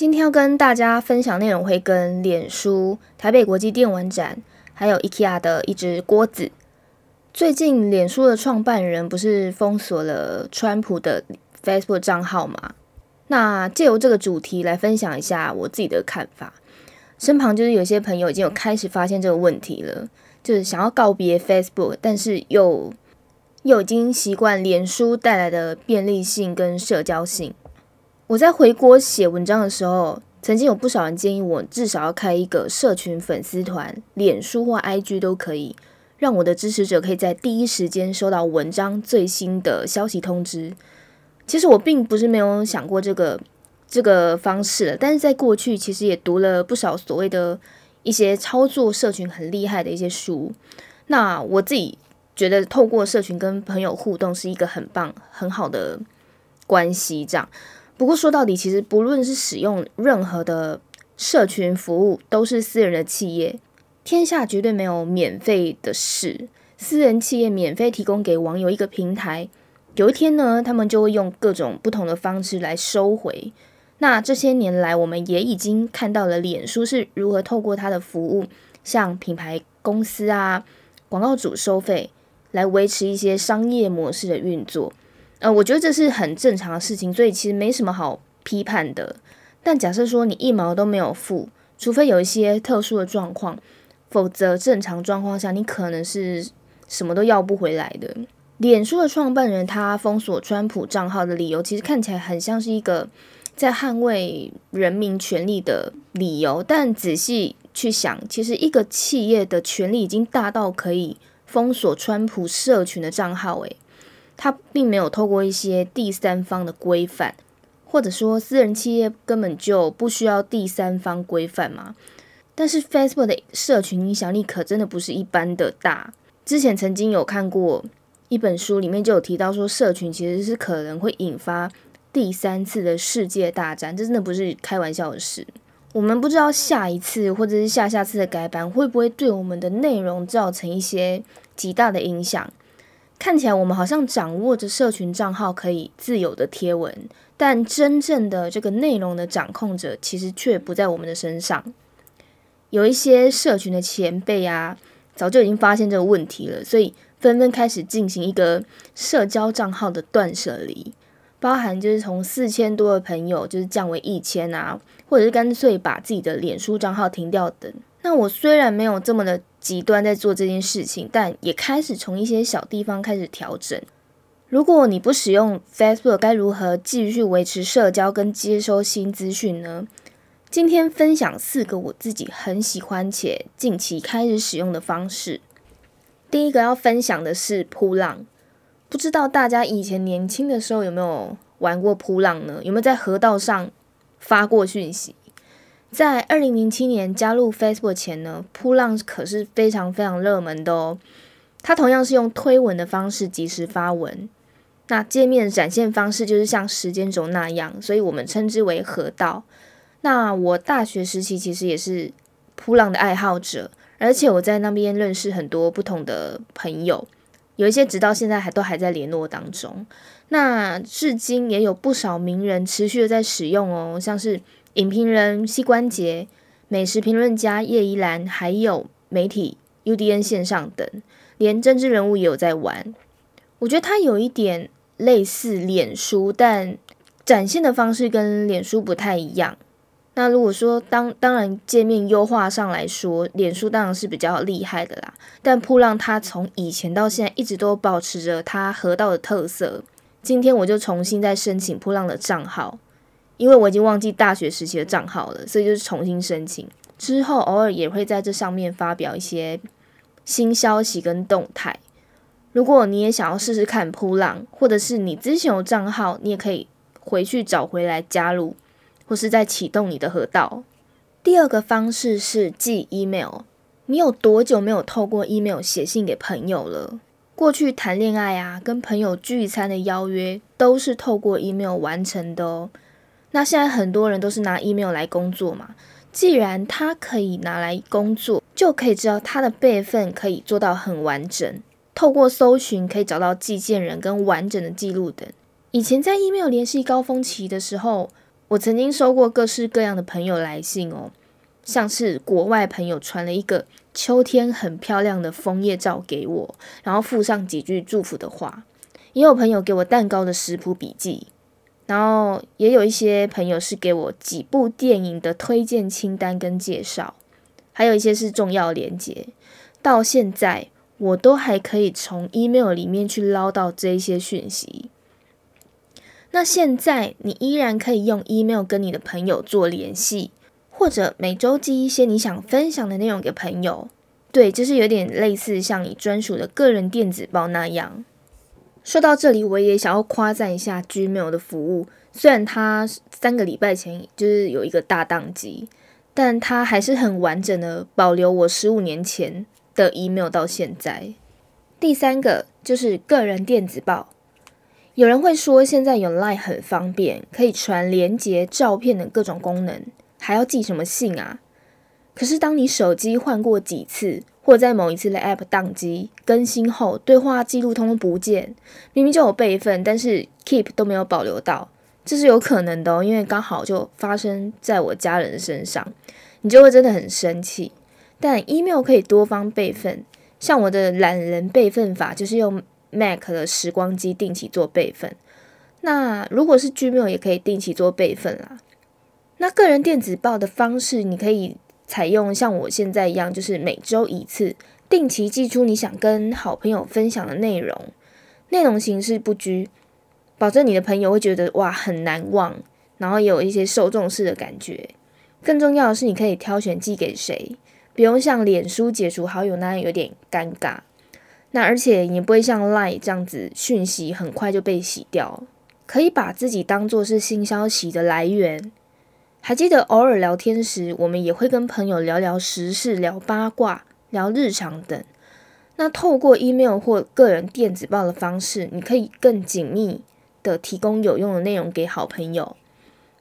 今天要跟大家分享内容会跟脸书、台北国际电玩展，还有 IKEA 的一只锅子。最近脸书的创办人不是封锁了川普的 Facebook 账号吗？那借由这个主题来分享一下我自己的看法。身旁就是有些朋友已经有开始发现这个问题了，就是想要告别 Facebook，但是又又已经习惯脸书带来的便利性跟社交性。我在回国写文章的时候，曾经有不少人建议我至少要开一个社群粉丝团，脸书或 IG 都可以，让我的支持者可以在第一时间收到文章最新的消息通知。其实我并不是没有想过这个这个方式，但是在过去其实也读了不少所谓的一些操作社群很厉害的一些书。那我自己觉得，透过社群跟朋友互动是一个很棒很好的关系，这样。不过说到底，其实不论是使用任何的社群服务，都是私人的企业。天下绝对没有免费的事。私人企业免费提供给网友一个平台，有一天呢，他们就会用各种不同的方式来收回。那这些年来，我们也已经看到了脸书是如何透过它的服务，向品牌公司啊、广告主收费，来维持一些商业模式的运作。呃，我觉得这是很正常的事情，所以其实没什么好批判的。但假设说你一毛都没有付，除非有一些特殊的状况，否则正常状况下你可能是什么都要不回来的。脸书的创办人他封锁川普账号的理由，其实看起来很像是一个在捍卫人民权利的理由，但仔细去想，其实一个企业的权利已经大到可以封锁川普社群的账号，诶。它并没有透过一些第三方的规范，或者说私人企业根本就不需要第三方规范嘛。但是 Facebook 的社群影响力可真的不是一般的大。之前曾经有看过一本书，里面就有提到说，社群其实是可能会引发第三次的世界大战，这真的不是开玩笑的事。我们不知道下一次或者是下下次的改版会不会对我们的内容造成一些极大的影响。看起来我们好像掌握着社群账号可以自由的贴文，但真正的这个内容的掌控者其实却不在我们的身上。有一些社群的前辈啊，早就已经发现这个问题了，所以纷纷开始进行一个社交账号的断舍离，包含就是从四千多的朋友就是降为一千啊，或者是干脆把自己的脸书账号停掉等。那我虽然没有这么的。极端在做这件事情，但也开始从一些小地方开始调整。如果你不使用 Facebook，该如何继续维持社交跟接收新资讯呢？今天分享四个我自己很喜欢且近期开始使用的方式。第一个要分享的是扑浪，不知道大家以前年轻的时候有没有玩过扑浪呢？有没有在河道上发过讯息？在二零零七年加入 Facebook 前呢，扑浪可是非常非常热门的哦。它同样是用推文的方式及时发文，那界面展现方式就是像时间轴那样，所以我们称之为河道。那我大学时期其实也是扑浪的爱好者，而且我在那边认识很多不同的朋友，有一些直到现在还都还在联络当中。那至今也有不少名人持续的在使用哦，像是。影评人膝关节、美食评论家叶怡兰，还有媒体 UDN 线上等，连政治人物也有在玩。我觉得它有一点类似脸书，但展现的方式跟脸书不太一样。那如果说当当然界面优化上来说，脸书当然是比较厉害的啦。但扑浪它从以前到现在一直都保持着它河道的特色。今天我就重新再申请扑浪的账号。因为我已经忘记大学时期的账号了，所以就是重新申请。之后偶尔也会在这上面发表一些新消息跟动态。如果你也想要试试看扑浪，或者是你之前有账号，你也可以回去找回来加入，或是再启动你的河道。第二个方式是寄 email。你有多久没有透过 email 写信给朋友了？过去谈恋爱啊，跟朋友聚餐的邀约，都是透过 email 完成的哦。那现在很多人都是拿 email 来工作嘛，既然他可以拿来工作，就可以知道他的备份可以做到很完整，透过搜寻可以找到寄件人跟完整的记录等。以前在 email 联系高峰期的时候，我曾经收过各式各样的朋友来信哦，像是国外朋友传了一个秋天很漂亮的枫叶照给我，然后附上几句祝福的话；也有朋友给我蛋糕的食谱笔记，然后也有一些朋友是给我几部电影的推荐清单跟介绍，还有一些是重要连接。到现在，我都还可以从 email 里面去捞到这一些讯息。那现在你依然可以用 email 跟你的朋友做联系，或者每周寄一些你想分享的内容给朋友。对，就是有点类似像你专属的个人电子报那样。说到这里，我也想要夸赞一下 Gmail 的服务。虽然它三个礼拜前就是有一个大宕机，但它还是很完整的保留我十五年前的 email 到现在。第三个就是个人电子报。有人会说，现在有 Line 很方便，可以传连接、照片等各种功能，还要寄什么信啊？可是当你手机换过几次，或在某一次的 App 宕机更新后，对话记录通通不见，明明就有备份，但是 Keep 都没有保留到，这是有可能的哦，因为刚好就发生在我家人身上，你就会真的很生气。但 Email 可以多方备份，像我的懒人备份法就是用。Mac 的时光机定期做备份，那如果是 Gmail 也可以定期做备份啦。那个人电子报的方式，你可以采用像我现在一样，就是每周一次，定期寄出你想跟好朋友分享的内容，内容形式不拘，保证你的朋友会觉得哇很难忘，然后也有一些受重视的感觉。更重要的是，你可以挑选寄给谁，不用像脸书解除好友那样有点尴尬。那而且也不会像 Line 这样子，讯息很快就被洗掉，可以把自己当做是新消息的来源。还记得偶尔聊天时，我们也会跟朋友聊聊时事、聊八卦、聊日常等。那透过 email 或个人电子报的方式，你可以更紧密的提供有用的内容给好朋友。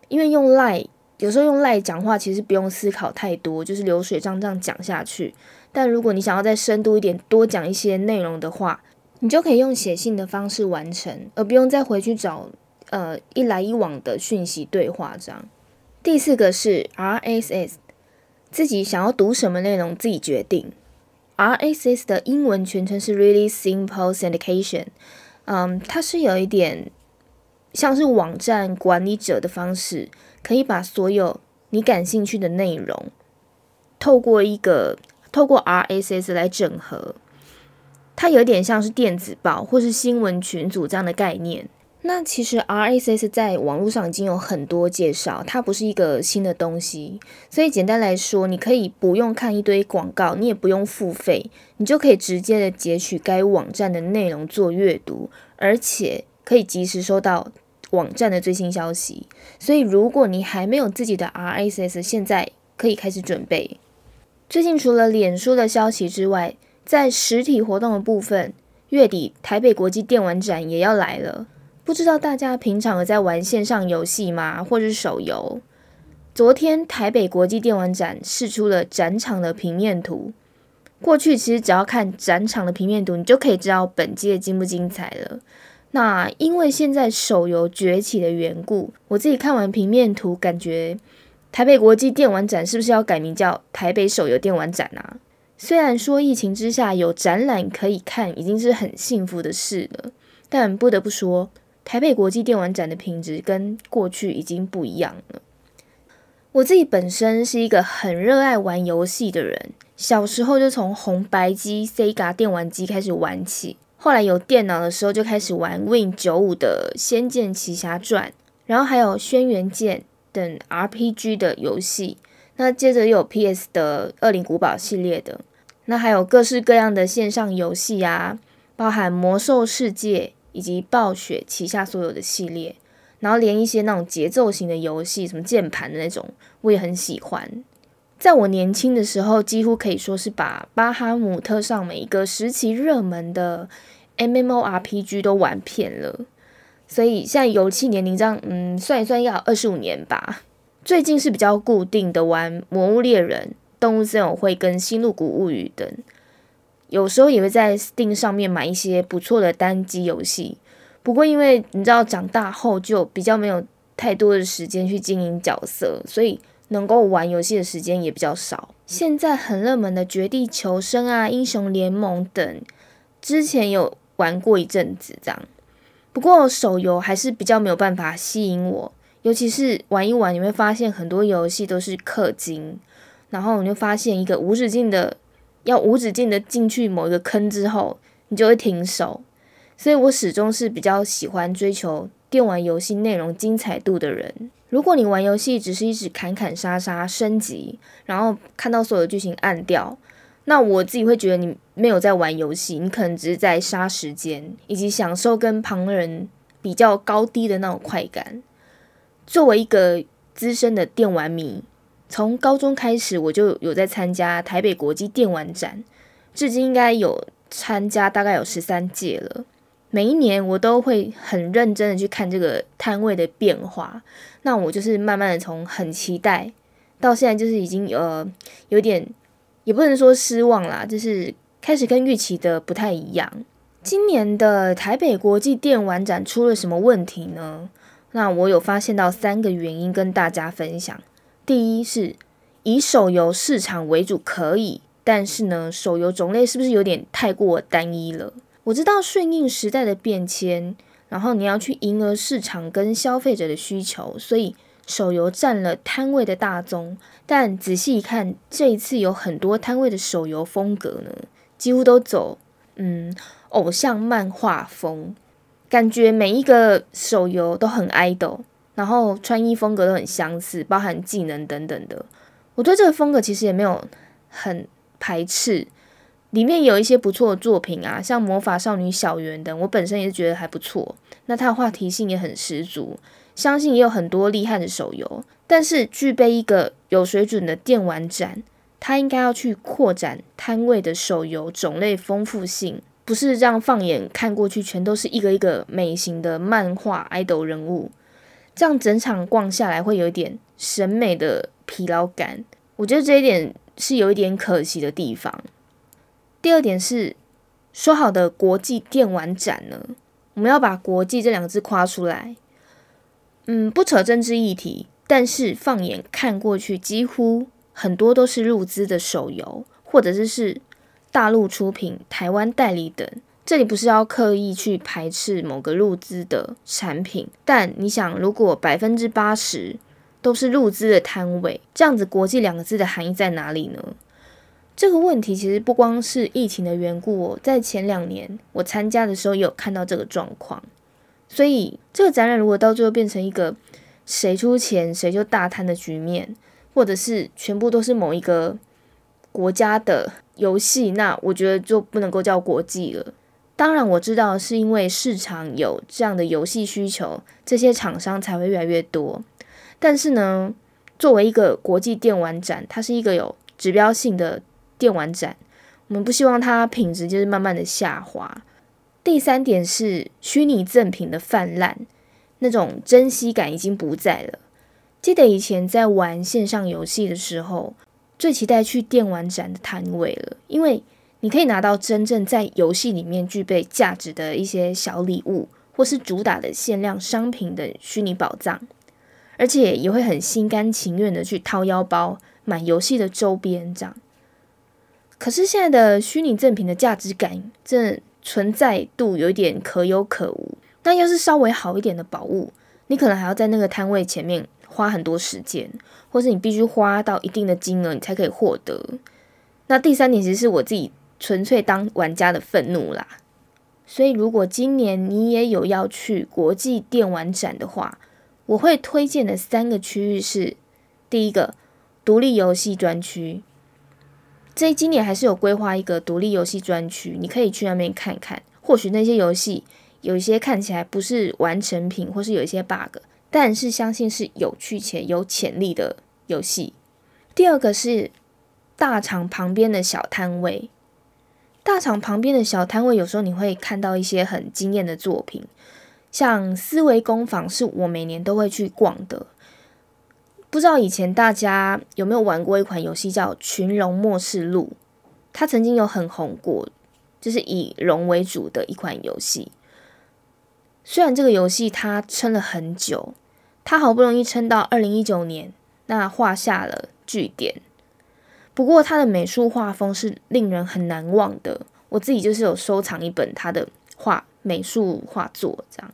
因为用 Line 有时候用 Line 讲话，其实不用思考太多，就是流水账这样讲下去。但如果你想要再深度一点，多讲一些内容的话，你就可以用写信的方式完成，而不用再回去找呃一来一往的讯息对话这样。第四个是 RSS，自己想要读什么内容自己决定。RSS 的英文全称是 Really Simple Syndication，嗯，它是有一点像是网站管理者的方式，可以把所有你感兴趣的内容透过一个。透过 RSS 来整合，它有点像是电子报或是新闻群组这样的概念。那其实 RSS 在网络上已经有很多介绍，它不是一个新的东西。所以简单来说，你可以不用看一堆广告，你也不用付费，你就可以直接的截取该网站的内容做阅读，而且可以及时收到网站的最新消息。所以如果你还没有自己的 RSS，现在可以开始准备。最近除了脸书的消息之外，在实体活动的部分，月底台北国际电玩展也要来了。不知道大家平常有在玩线上游戏吗，或者是手游？昨天台北国际电玩展试出了展场的平面图。过去其实只要看展场的平面图，你就可以知道本届精不精彩了。那因为现在手游崛起的缘故，我自己看完平面图，感觉。台北国际电玩展是不是要改名叫台北手游电玩展啊？虽然说疫情之下有展览可以看，已经是很幸福的事了，但不得不说，台北国际电玩展的品质跟过去已经不一样了。我自己本身是一个很热爱玩游戏的人，小时候就从红白机 Sega 电玩机开始玩起，后来有电脑的时候就开始玩 Win 九五的《仙剑奇侠传》，然后还有《轩辕剑》。等 RPG 的游戏，那接着又有 PS 的《恶灵古堡》系列的，那还有各式各样的线上游戏啊，包含《魔兽世界》以及暴雪旗下所有的系列，然后连一些那种节奏型的游戏，什么键盘的那种，我也很喜欢。在我年轻的时候，几乎可以说是把巴哈姆特上每一个时期热门的 MMORPG 都玩遍了。所以现在游戏年龄这样，嗯，算一算要二十五年吧。最近是比较固定的玩《魔物猎人》《动物森友会》跟《新露谷物语》等，有时候也会在 Steam 上面买一些不错的单机游戏。不过因为你知道长大后就比较没有太多的时间去经营角色，所以能够玩游戏的时间也比较少。现在很热门的《绝地求生》啊，《英雄联盟》等，之前有玩过一阵子这样。不过手游还是比较没有办法吸引我，尤其是玩一玩，你会发现很多游戏都是氪金，然后你就发现一个无止境的要无止境的进去某一个坑之后，你就会停手。所以我始终是比较喜欢追求电玩游戏内容精彩度的人。如果你玩游戏只是一直砍砍杀杀升级，然后看到所有剧情暗掉，那我自己会觉得你没有在玩游戏，你可能只是在杀时间，以及享受跟旁人比较高低的那种快感。作为一个资深的电玩迷，从高中开始我就有在参加台北国际电玩展，至今应该有参加大概有十三届了。每一年我都会很认真的去看这个摊位的变化，那我就是慢慢的从很期待到现在就是已经呃有点也不能说失望啦，就是开始跟预期的不太一样。今年的台北国际电玩展出了什么问题呢？那我有发现到三个原因跟大家分享。第一是以手游市场为主可以，但是呢手游种类是不是有点太过单一了？我知道顺应时代的变迁，然后你要去迎合市场跟消费者的需求，所以手游占了摊位的大宗。但仔细一看，这一次有很多摊位的手游风格呢，几乎都走嗯偶像漫画风，感觉每一个手游都很 idol，然后穿衣风格都很相似，包含技能等等的。我对这个风格其实也没有很排斥。里面有一些不错的作品啊，像魔法少女小圆等，我本身也是觉得还不错。那它的话题性也很十足，相信也有很多厉害的手游。但是具备一个有水准的电玩展，它应该要去扩展摊位的手游种类丰富性，不是这样放眼看过去全都是一个一个美型的漫画爱豆人物，这样整场逛下来会有一点审美的疲劳感。我觉得这一点是有一点可惜的地方。第二点是说好的国际电玩展呢，我们要把“国际”这两个字夸出来。嗯，不扯政治议题，但是放眼看过去，几乎很多都是入资的手游，或者是是大陆出品、台湾代理等。这里不是要刻意去排斥某个入资的产品，但你想，如果百分之八十都是入资的摊位，这样子“国际”两个字的含义在哪里呢？这个问题其实不光是疫情的缘故哦，在前两年我参加的时候也有看到这个状况，所以这个展览如果到最后变成一个谁出钱谁就大摊的局面，或者是全部都是某一个国家的游戏，那我觉得就不能够叫国际了。当然我知道是因为市场有这样的游戏需求，这些厂商才会越来越多。但是呢，作为一个国际电玩展，它是一个有指标性的。电玩展，我们不希望它品质就是慢慢的下滑。第三点是虚拟赠品的泛滥，那种珍惜感已经不在了。记得以前在玩线上游戏的时候，最期待去电玩展的摊位了，因为你可以拿到真正在游戏里面具备价值的一些小礼物，或是主打的限量商品的虚拟宝藏，而且也会很心甘情愿的去掏腰包买游戏的周边这样。可是现在的虚拟赠品的价值感，这存在度有一点可有可无。那要是稍微好一点的宝物，你可能还要在那个摊位前面花很多时间，或是你必须花到一定的金额，你才可以获得。那第三点其实是我自己纯粹当玩家的愤怒啦。所以如果今年你也有要去国际电玩展的话，我会推荐的三个区域是：第一个，独立游戏专区。这今年还是有规划一个独立游戏专区，你可以去那边看看。或许那些游戏有一些看起来不是完成品，或是有一些 bug，但是相信是有趣且有潜力的游戏。第二个是大厂旁边的小摊位，大厂旁边的小摊位有时候你会看到一些很惊艳的作品，像思维工坊是我每年都会去逛的。不知道以前大家有没有玩过一款游戏叫《群龙末世录》，它曾经有很红过，就是以龙为主的一款游戏。虽然这个游戏它撑了很久，他好不容易撑到二零一九年，那画下了句点。不过他的美术画风是令人很难忘的，我自己就是有收藏一本他的画美术画作，这样。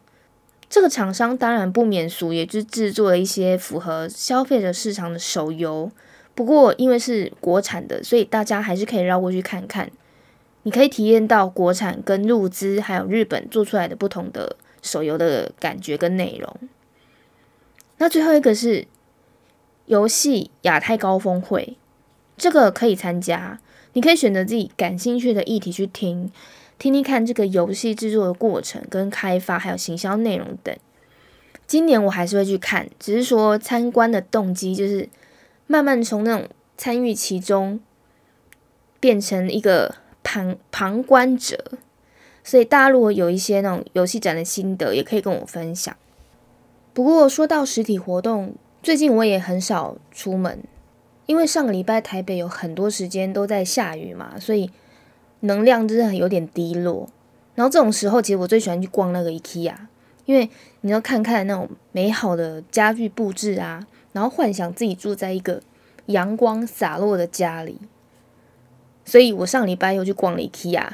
这个厂商当然不免俗，也就是制作了一些符合消费者市场的手游。不过因为是国产的，所以大家还是可以绕过去看看。你可以体验到国产跟入资还有日本做出来的不同的手游的感觉跟内容。那最后一个是游戏亚太高峰会，这个可以参加，你可以选择自己感兴趣的议题去听，听听看这个游戏制作的过程、跟开发还有行销内容等。今年我还是会去看，只是说参观的动机就是慢慢从那种参与其中变成一个旁旁观者，所以大家如果有一些那种游戏展的心得，也可以跟我分享。不过说到实体活动，最近我也很少出门，因为上个礼拜台北有很多时间都在下雨嘛，所以能量真的有点低落。然后这种时候，其实我最喜欢去逛那个 IKEA，因为你要看看那种美好的家具布置啊，然后幻想自己住在一个阳光洒落的家里。所以我上礼拜又去逛了 IKEA，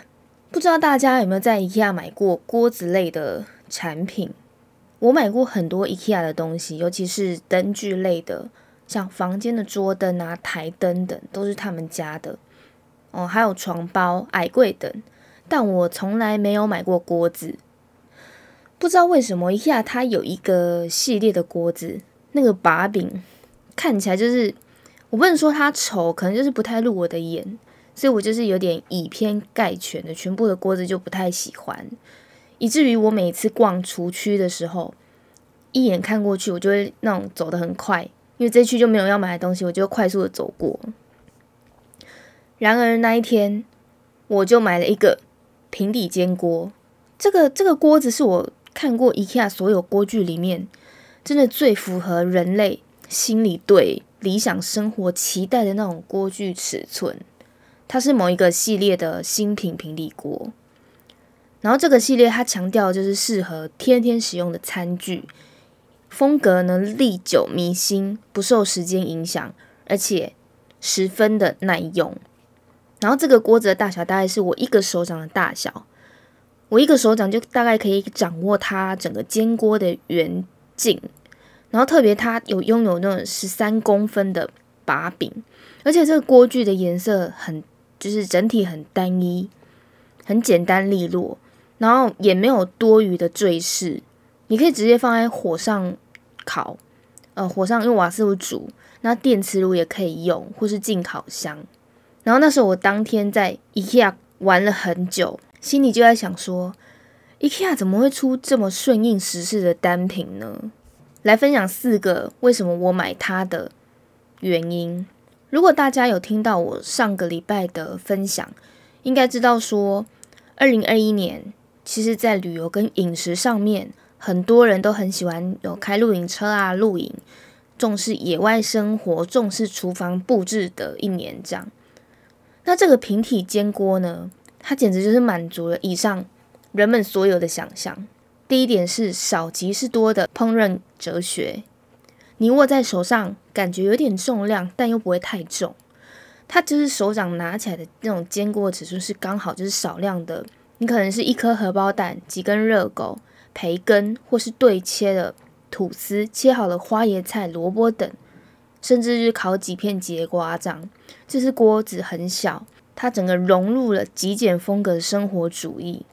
不知道大家有没有在 IKEA 买过锅子类的产品？我买过很多 IKEA 的东西，尤其是灯具类的，像房间的桌灯啊、台灯等，都是他们家的。哦，还有床包、矮柜等，但我从来没有买过锅子。不知道为什么 IKEA 它有一个系列的锅子，那个把柄看起来就是，我不能说它丑，可能就是不太入我的眼，所以我就是有点以偏概全的，全部的锅子就不太喜欢。以至于我每次逛厨区的时候，一眼看过去，我就会那种走得很快，因为这区就没有要买的东西，我就快速的走过。然而那一天，我就买了一个平底煎锅。这个这个锅子是我看过 IKEA 所有锅具里面，真的最符合人类心里对理想生活期待的那种锅具尺寸。它是某一个系列的新品平底锅。然后这个系列它强调就是适合天天使用的餐具，风格呢历久弥新，不受时间影响，而且十分的耐用。然后这个锅子的大小大概是我一个手掌的大小，我一个手掌就大概可以掌握它整个煎锅的圆径。然后特别它有拥有那种十三公分的把柄，而且这个锅具的颜色很就是整体很单一，很简单利落。然后也没有多余的坠饰，你可以直接放在火上烤，呃，火上用瓦斯炉煮，那电磁炉也可以用，或是进烤箱。然后那时候我当天在 IKEA 玩了很久，心里就在想说，IKEA 怎么会出这么顺应时事的单品呢？来分享四个为什么我买它的原因。如果大家有听到我上个礼拜的分享，应该知道说，二零二一年。其实，在旅游跟饮食上面，很多人都很喜欢有开露营车啊，露营，重视野外生活，重视厨房布置的一年这样。那这个平体煎锅呢，它简直就是满足了以上人们所有的想象。第一点是少即是多的烹饪哲学，你握在手上，感觉有点重量，但又不会太重。它就是手掌拿起来的那种煎锅尺寸是刚好，就是少量的。你可能是一颗荷包蛋、几根热狗、培根，或是对切的吐司、切好的花椰菜、萝卜等，甚至是烤几片节瓜这样。这是锅子很小，它整个融入了极简风格的生活主义。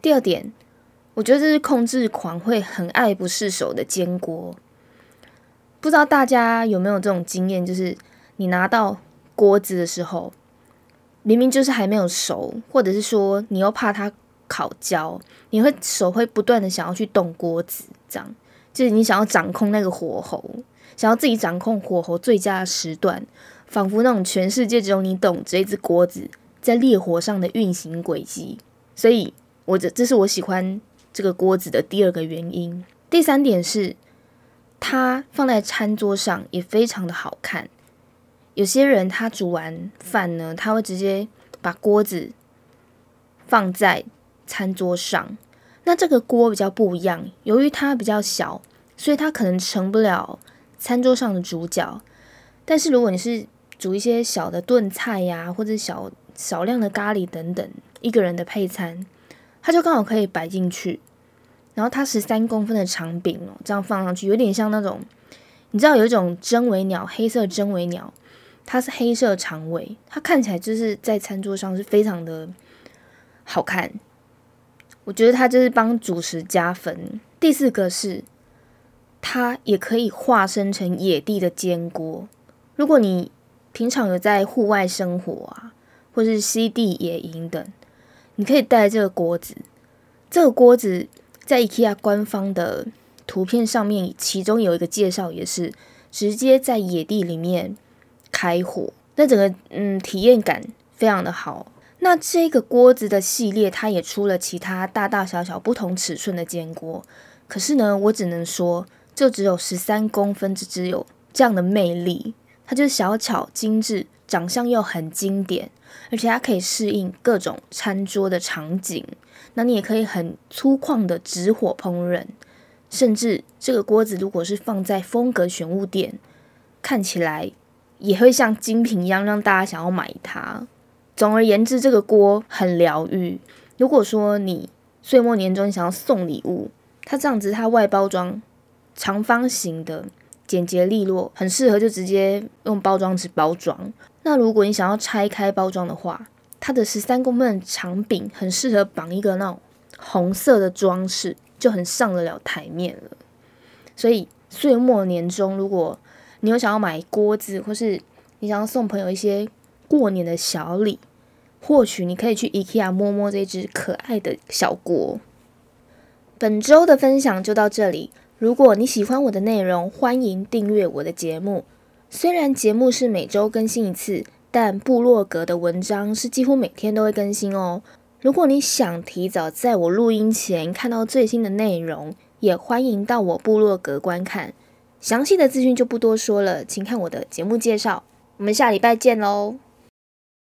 第二点，我觉得这是控制狂会很爱不释手的煎锅。不知道大家有没有这种经验，就是你拿到锅子的时候。明明就是还没有熟，或者是说你又怕它烤焦，你会手会不断的想要去动锅子，这样就是你想要掌控那个火候，想要自己掌控火候最佳的时段，仿佛那种全世界只有你懂这一只锅子在烈火上的运行轨迹。所以，我这这是我喜欢这个锅子的第二个原因。第三点是，它放在餐桌上也非常的好看。有些人他煮完饭呢，他会直接把锅子放在餐桌上。那这个锅比较不一样，由于它比较小，所以它可能成不了餐桌上的主角。但是如果你是煮一些小的炖菜呀，或者小少量的咖喱等等，一个人的配餐，它就刚好可以摆进去。然后它十三公分的长柄哦，这样放上去，有点像那种，你知道有一种真尾鸟，黑色真尾鸟，它是黑色长尾，它看起来就是在餐桌上是非常的好看。我觉得它就是帮主食加分。第四个是，它也可以化身成野地的煎锅。如果你平常有在户外生活啊，或是西地野营等，你可以带这个锅子。这个锅子在 IKEA 官方的图片上面，其中有一个介绍，也是直接在野地里面开火，那整个嗯体验感非常的好。那这个锅子的系列，它也出了其他大大小小不同尺寸的煎锅，可是呢，我只能说，就只有十三公分，只只有这样的魅力。它就是小巧精致，长相又很经典，而且它可以适应各种餐桌的场景。那你也可以很粗犷的直火烹饪，甚至这个锅子如果是放在风格选物店，看起来也会像精品一样，让大家想要买它。总而言之，这个锅很疗愈。如果说你岁末年终想要送礼物，它这样子，它外包装长方形的。简洁利落，很适合就直接用包装纸包装。那如果你想要拆开包装的话，它的十三公分长柄很适合绑一个那种红色的装饰，就很上得了台面了。所以岁末年终，如果你有想要买锅子，或是你想要送朋友一些过年的小礼，或许你可以去 IKEA 摸摸这只可爱的小锅。本周的分享就到这里。如果你喜欢我的内容，欢迎订阅我的节目。虽然节目是每周更新一次，但部落格的文章是几乎每天都会更新哦。如果你想提早在我录音前看到最新的内容，也欢迎到我部落格观看。详细的资讯就不多说了，请看我的节目介绍。我们下礼拜见喽！